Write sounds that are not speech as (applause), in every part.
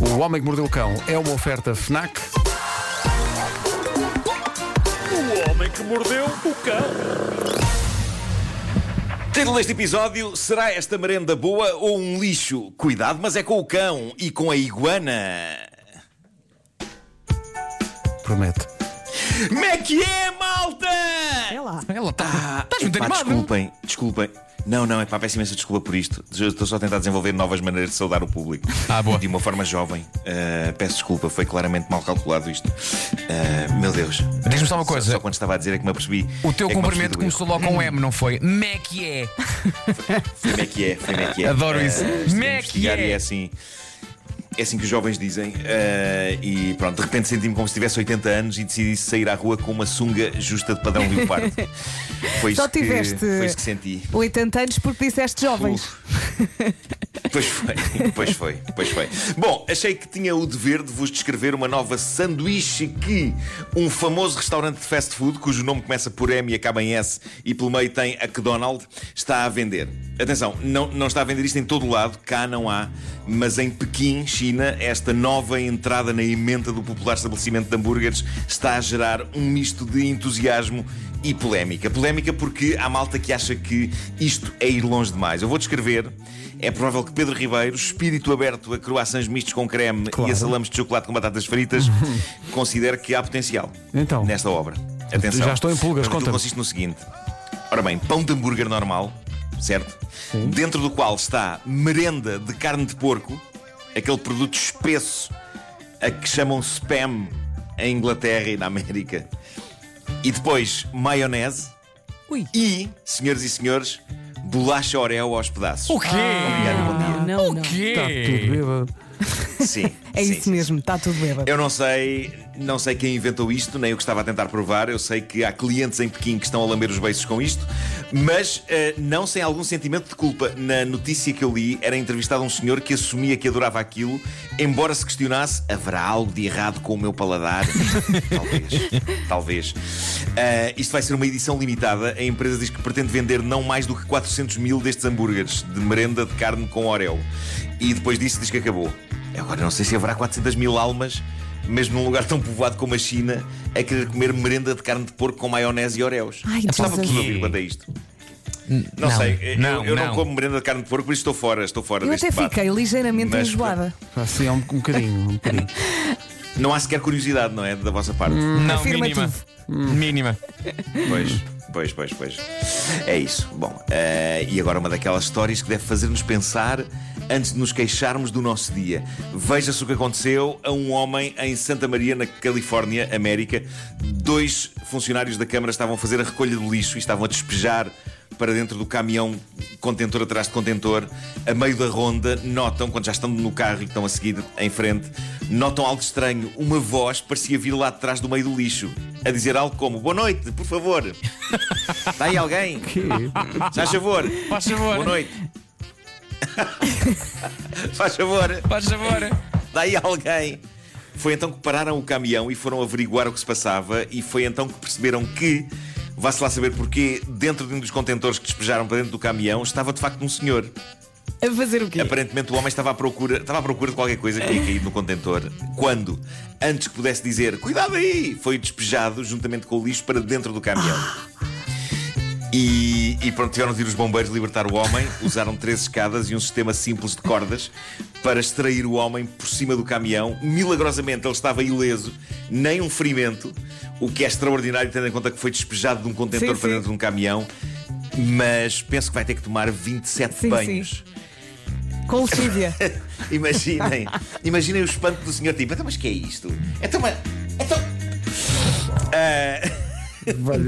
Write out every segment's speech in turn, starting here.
O Homem que Mordeu o Cão é uma oferta FNAC. O homem que mordeu o cão. Título deste episódio: Será esta merenda boa ou um lixo? Cuidado, mas é com o cão e com a iguana. Promete. Como é que é, malta? É lá. Ela está. Ah, Estás muito animado. desculpem, desculpem. Não, não, é pá, peço imensa desculpa por isto. Estou só a tentar desenvolver novas maneiras de saudar o público. Ah, boa. De uma forma jovem. Ah, peço desculpa, foi claramente mal calculado isto. Ah, meu Deus. Diz-me só uma Só, coisa. só quando estava a dizer é que me apercebi. O teu é cumprimento começou logo com um M, não foi? Me é que é. Foi como é que é, foi como é que é. Adoro isso. Ah, estive Como a é que investigar é? E é assim. É assim que os jovens dizem. Ah, e pronto, de repente senti-me como se tivesse 80 anos e decidi sair à rua com uma sunga justa de padrão leopardo. (laughs) Foi Só isso que, tiveste foi isso que senti. 80 anos porque disseste jovens. Pois foi, pois foi, pois foi. Bom, achei que tinha o dever de vos descrever uma nova sanduíche que um famoso restaurante de fast food, cujo nome começa por M e acaba em S e pelo meio tem a McDonald's, está a vender. Atenção, não, não está a vender isto em todo o lado, cá não há, mas em Pequim, China, esta nova entrada na emenda do popular estabelecimento de hambúrgueres está a gerar um misto de entusiasmo e polémica. Polémica porque há malta que acha que isto é ir longe demais. Eu vou descrever. É provável que Pedro Ribeiro, espírito aberto a croissants mistos com creme Claro. e a salames de chocolate com batatas fritas, (laughs) considere que há potencial Então. nesta obra. Atenção. Já estou em pulgas, conta-me. consiste no seguinte: ora bem, pão de hambúrguer normal, certo? Dentro do qual está merenda de carne de porco, aquele produto espesso a que chamam spam em Inglaterra e na América. E depois maionese Ui. e, senhoras e senhores, bolacha Oreo aos pedaços. O quê? Obrigado, bom dia. Não, não, O quê? Está tudo bêbado. Sim. (laughs) É sim, isso sim, mesmo, está tudo bêbado. Eu não sei, não sei quem inventou isto, nem o que estava a tentar provar. Eu sei que há clientes em Pequim que estão a lamber os beiços com isto, mas eh, não sem algum sentimento de culpa. Na notícia que eu li, era entrevistado um senhor que assumia que adorava aquilo, embora se questionasse: haverá algo de errado com o meu paladar? (laughs) talvez, talvez. Eh, isto vai ser uma edição limitada. A empresa diz que pretende vender não mais do que 400 mil destes hambúrgueres de merenda de carne com Oreo. E depois disso diz que acabou. Agora não sei se haverá 400 mil almas, mesmo num lugar tão povoado como a China, a querer comer merenda de carne de porco com maionese e Oreos. Ai, Estava tudo a ouvir quanto a isto. Não, não, sei, eu- não, eu, não. não. como merenda de carne de porco, por isso estou fora, estou fora Eu deste até debate. fiquei ligeiramente Mas- enjoada. Assim, é um, um bocadinho, um bocadinho. (laughs) Não há sequer curiosidade, não é? Da vossa parte. Não, Afirma mínima. Mínima. Pois, pois, pois, pois. É isso. Bom, eh, e agora uma daquelas histórias que deve fazer-nos pensar antes de nos queixarmos do nosso dia. Veja-se o que aconteceu a um homem em Santa Maria, na Califórnia, América. Dois funcionários da Câmara estavam a fazer a recolha do lixo e estavam a despejar para dentro do caminhão contentor atrás de contentor. A meio da ronda, notam, quando já estão no carro e estão a seguir em frente, notam algo estranho. Uma voz parecia vir lá de trás do meio do lixo, a dizer algo como: Boa noite, por favor. (laughs) Está aí alguém? Faz favor. Faz favor. Boa noite. (laughs) Faz favor. Faz favor. Dá aí alguém. Foi então que pararam o caminhão e foram averiguar o que se passava, e foi então que perceberam que, vá-se lá saber porquê, dentro de um dos contentores que despejaram para dentro do caminhão, estava de facto um senhor. A fazer o quê? Aparentemente o homem estava à procura, estava à procura de qualquer coisa que tinha caído no contentor. Quando, antes que pudesse dizer cuidado aí, foi despejado juntamente com o lixo para dentro do caminhão. E, e pronto, tiveram de ir os bombeiros libertar o homem. Usaram três escadas e um sistema simples de cordas para extrair o homem por cima do caminhão. Milagrosamente ele estava ileso, nem um ferimento, o que é extraordinário, tendo em conta que foi despejado de um contentor Sim, para sim. dentro de um caminhão. Mas penso que vai ter que tomar 27 Sim, sim. banhos. Com lexívia. (laughs) Imaginem, imaginem o espanto do senhor tipo, então, mas que é isto? Então, mas. Então... Ah,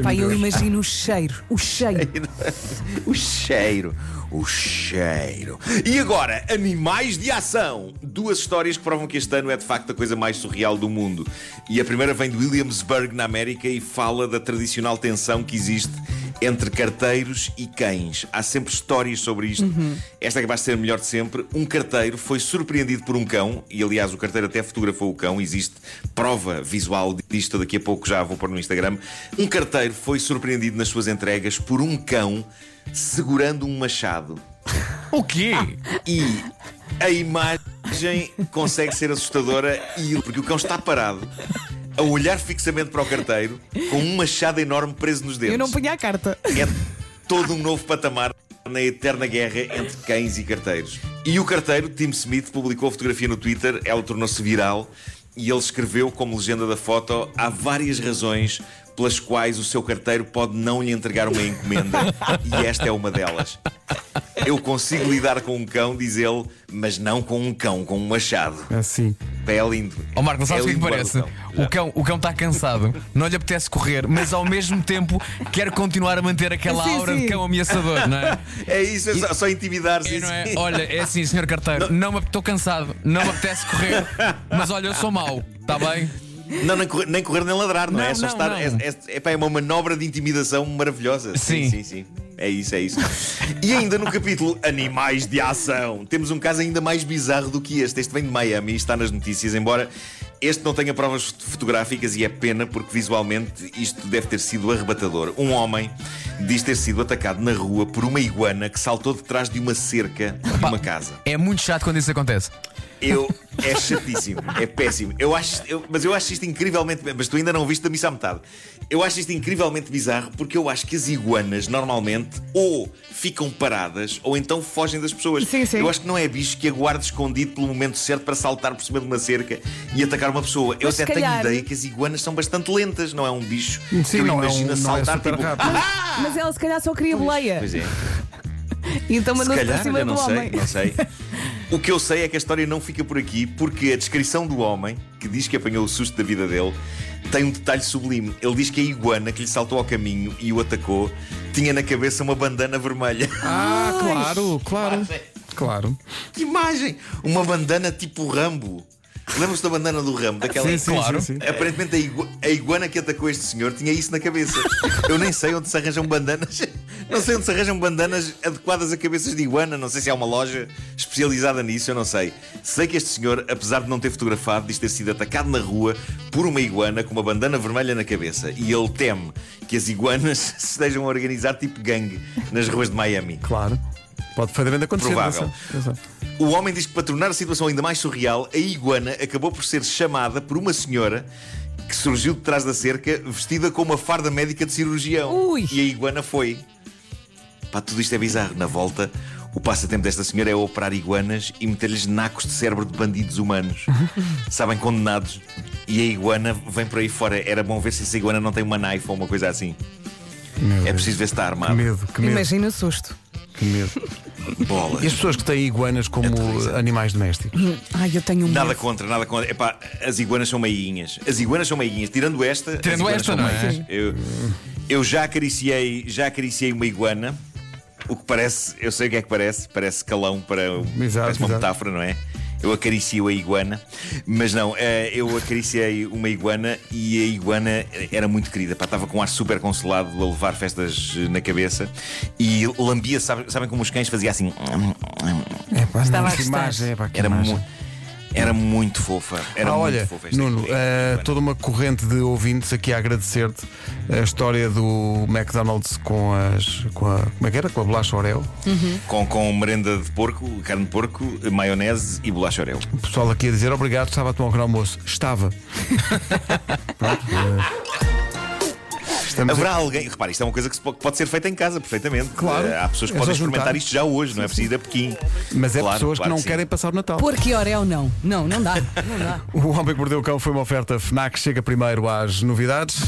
Pai, eu imagino o cheiro. O cheiro. (laughs) o cheiro, o cheiro. E agora, animais de ação. Duas histórias que provam que este ano é de facto a coisa mais surreal do mundo. E a primeira vem de Williamsburg, na América, e fala da tradicional tensão que existe entre carteiros e cães. Há sempre histórias sobre isto. Esta é capaz de ser a melhor de sempre. Um carteiro foi surpreendido por um cão, e aliás, o carteiro até fotografou o cão. Existe prova visual disto, daqui a pouco já vou pôr no Instagram. Um carteiro foi surpreendido nas suas entregas por um cão segurando um machado. O quê? E A imagem consegue ser assustadora e porque o cão está parado a olhar fixamente para o carteiro com um machado enorme preso nos dedos. Eu não punha a carta. É todo um novo patamar na eterna guerra entre cães e carteiros. E o carteiro, Tim Smith, publicou a fotografia no Twitter, ela tornou-se viral e ele escreveu como legenda da foto: há várias razões pelas quais o seu carteiro pode não lhe entregar uma encomenda (laughs) e esta é uma delas. Eu consigo lidar com um cão, diz ele, mas não com um cão, com um machado. Assim. Pé é lindo. Ó Marco, não sabes o É que é que parece? guarda O cão o cão está cansado, não lhe apetece correr, mas ao mesmo tempo quer continuar a manter aquela Sim, aura sim. de cão ameaçador, não é? É isso, é só, só intimidar-se. É, não é? Olha, é assim, senhor carteiro, não me estou cansado, não me apetece correr, mas olha, eu sou mau, está bem? Não, nem correr, nem correr nem ladrar, não, é? Não, É só não, estar. não. É, é, é, é uma manobra de intimidação maravilhosa. Sim. sim, sim. É isso, é isso. E ainda no capítulo Animais de Ação, temos um caso ainda mais bizarro do que este. Este vem de Miami e está nas notícias, embora este não tenha provas foto- fotográficas e é pena porque visualmente isto deve ter sido arrebatador. Um homem diz ter sido atacado na rua por uma iguana que saltou de trás de uma cerca de uma casa. É muito chato quando isso acontece. Eu. É chatíssimo, é péssimo. Eu acho, eu- mas eu acho isto incrivelmente. Mas tu ainda não viste da missa à metade. Eu acho isto incrivelmente bizarro porque eu acho que as iguanas normalmente ou ficam paradas ou então fogem das pessoas. Sim, sim. Eu acho que não é bicho que aguarde escondido pelo momento certo para saltar por cima de uma cerca e atacar uma pessoa. Eu Mas até se calhar- tenho ideia que as iguanas são bastante lentas, não é um bicho que Sim, eu não é, imagino um, a não é saltar super tipo. rápido. Mas ela se calhar só queria boleia. Pois é. (laughs) Então Se mandou-se para calhar, cima eu do não homem. sei, não sei. (laughs) O que eu sei é que a história não fica por aqui, porque a descrição do homem, que diz que apanhou o susto da vida dele, tem um detalhe sublime. Ele diz que a iguana que lhe saltou ao caminho e o atacou tinha na cabeça uma bandana vermelha. (laughs) Ah, claro, claro. Claro. Que imagem! Uma bandana tipo Rambo. Lembram-se da bandana do Rambo? Daquela Sim, sim, Claro. sim, sim. Aparentemente a, igu- a iguana que atacou este senhor tinha isso na cabeça. Eu nem sei onde se arranjam bandanas. Não sei onde se arranjam bandanas adequadas a cabeças de iguana. Não sei se há uma loja especializada nisso, eu não sei. Sei que este senhor, apesar de não ter fotografado, diz ter sido atacado na rua por uma iguana com uma bandana vermelha na cabeça. E ele teme que as iguanas (laughs) se estejam a organizar tipo gangue nas ruas de Miami. Claro. Pode perfeitamente acontecer. Provável. atenção, atenção. O homem diz que para tornar a situação ainda mais surreal, a iguana acabou por ser chamada por uma senhora que surgiu de trás da cerca vestida com uma farda médica de cirurgião. Ui. E a iguana foi. Pá, tudo isto é bizarro. Na volta, o passatempo desta senhora é operar iguanas e meter-lhes nacos de cérebro de bandidos humanos. (laughs) Sabem, condenados. E a iguana vem por aí fora. Era bom ver se essa iguana não tem uma knife ou uma coisa assim. Meu É Deus. preciso ver se está Que armado. medo, que medo. Imagina o susto. Que medo. Bolas. E as pessoas que têm iguanas como aterrorizante. animais domésticos? Ai, eu tenho um Nada medo. contra, nada contra. Epá, as iguanas são meiguinhas. As iguanas são meiguinhas. Tirando esta. as Tirando iguanas esta, são não é? Eu, eu já acariciei, já acariciei uma iguana. O que parece, eu sei o que é que parece. Parece calão para Exato, parece uma exato. metáfora, não é? Eu acaricio a iguana, mas não, eh, eu acariciei uma iguana e a iguana era muito querida, pá, estava com um ar super consolado a levar festas eh, na cabeça e lambia, sabe- sabem como os cães faziam assim? É pá, Estava não, a que imagem, é pá, que Era, imagem. mu era muito fofa. Era ah, muito olha, fofa esta Nuno, eh, toda uma corrente de ouvintes aqui a agradecer-te a história do McDonald's com as. Com a, como é que era? Com a bolacha Oreo. Com, com merenda de porco, carne de porco, maionese e bolacha Oreo. O pessoal aqui a dizer obrigado, estava a tomar um almoço. Estava. Pronto, (laughs) eh, Estamos Haverá alguém, repare, isto é uma coisa que pode, ser feita em casa perfeitamente. Claro. Eh, Há pessoas que É podem juntar. experimentar isto já hoje, não é preciso ir a Pequim. Mas é Claro, pessoas claro que não sim. querem passar o Natal. Porque Orel não. Não, não dá. Não dá. (laughs) O Homem que Mordeu o Cão foi uma oferta FNAC. Chega primeiro às novidades.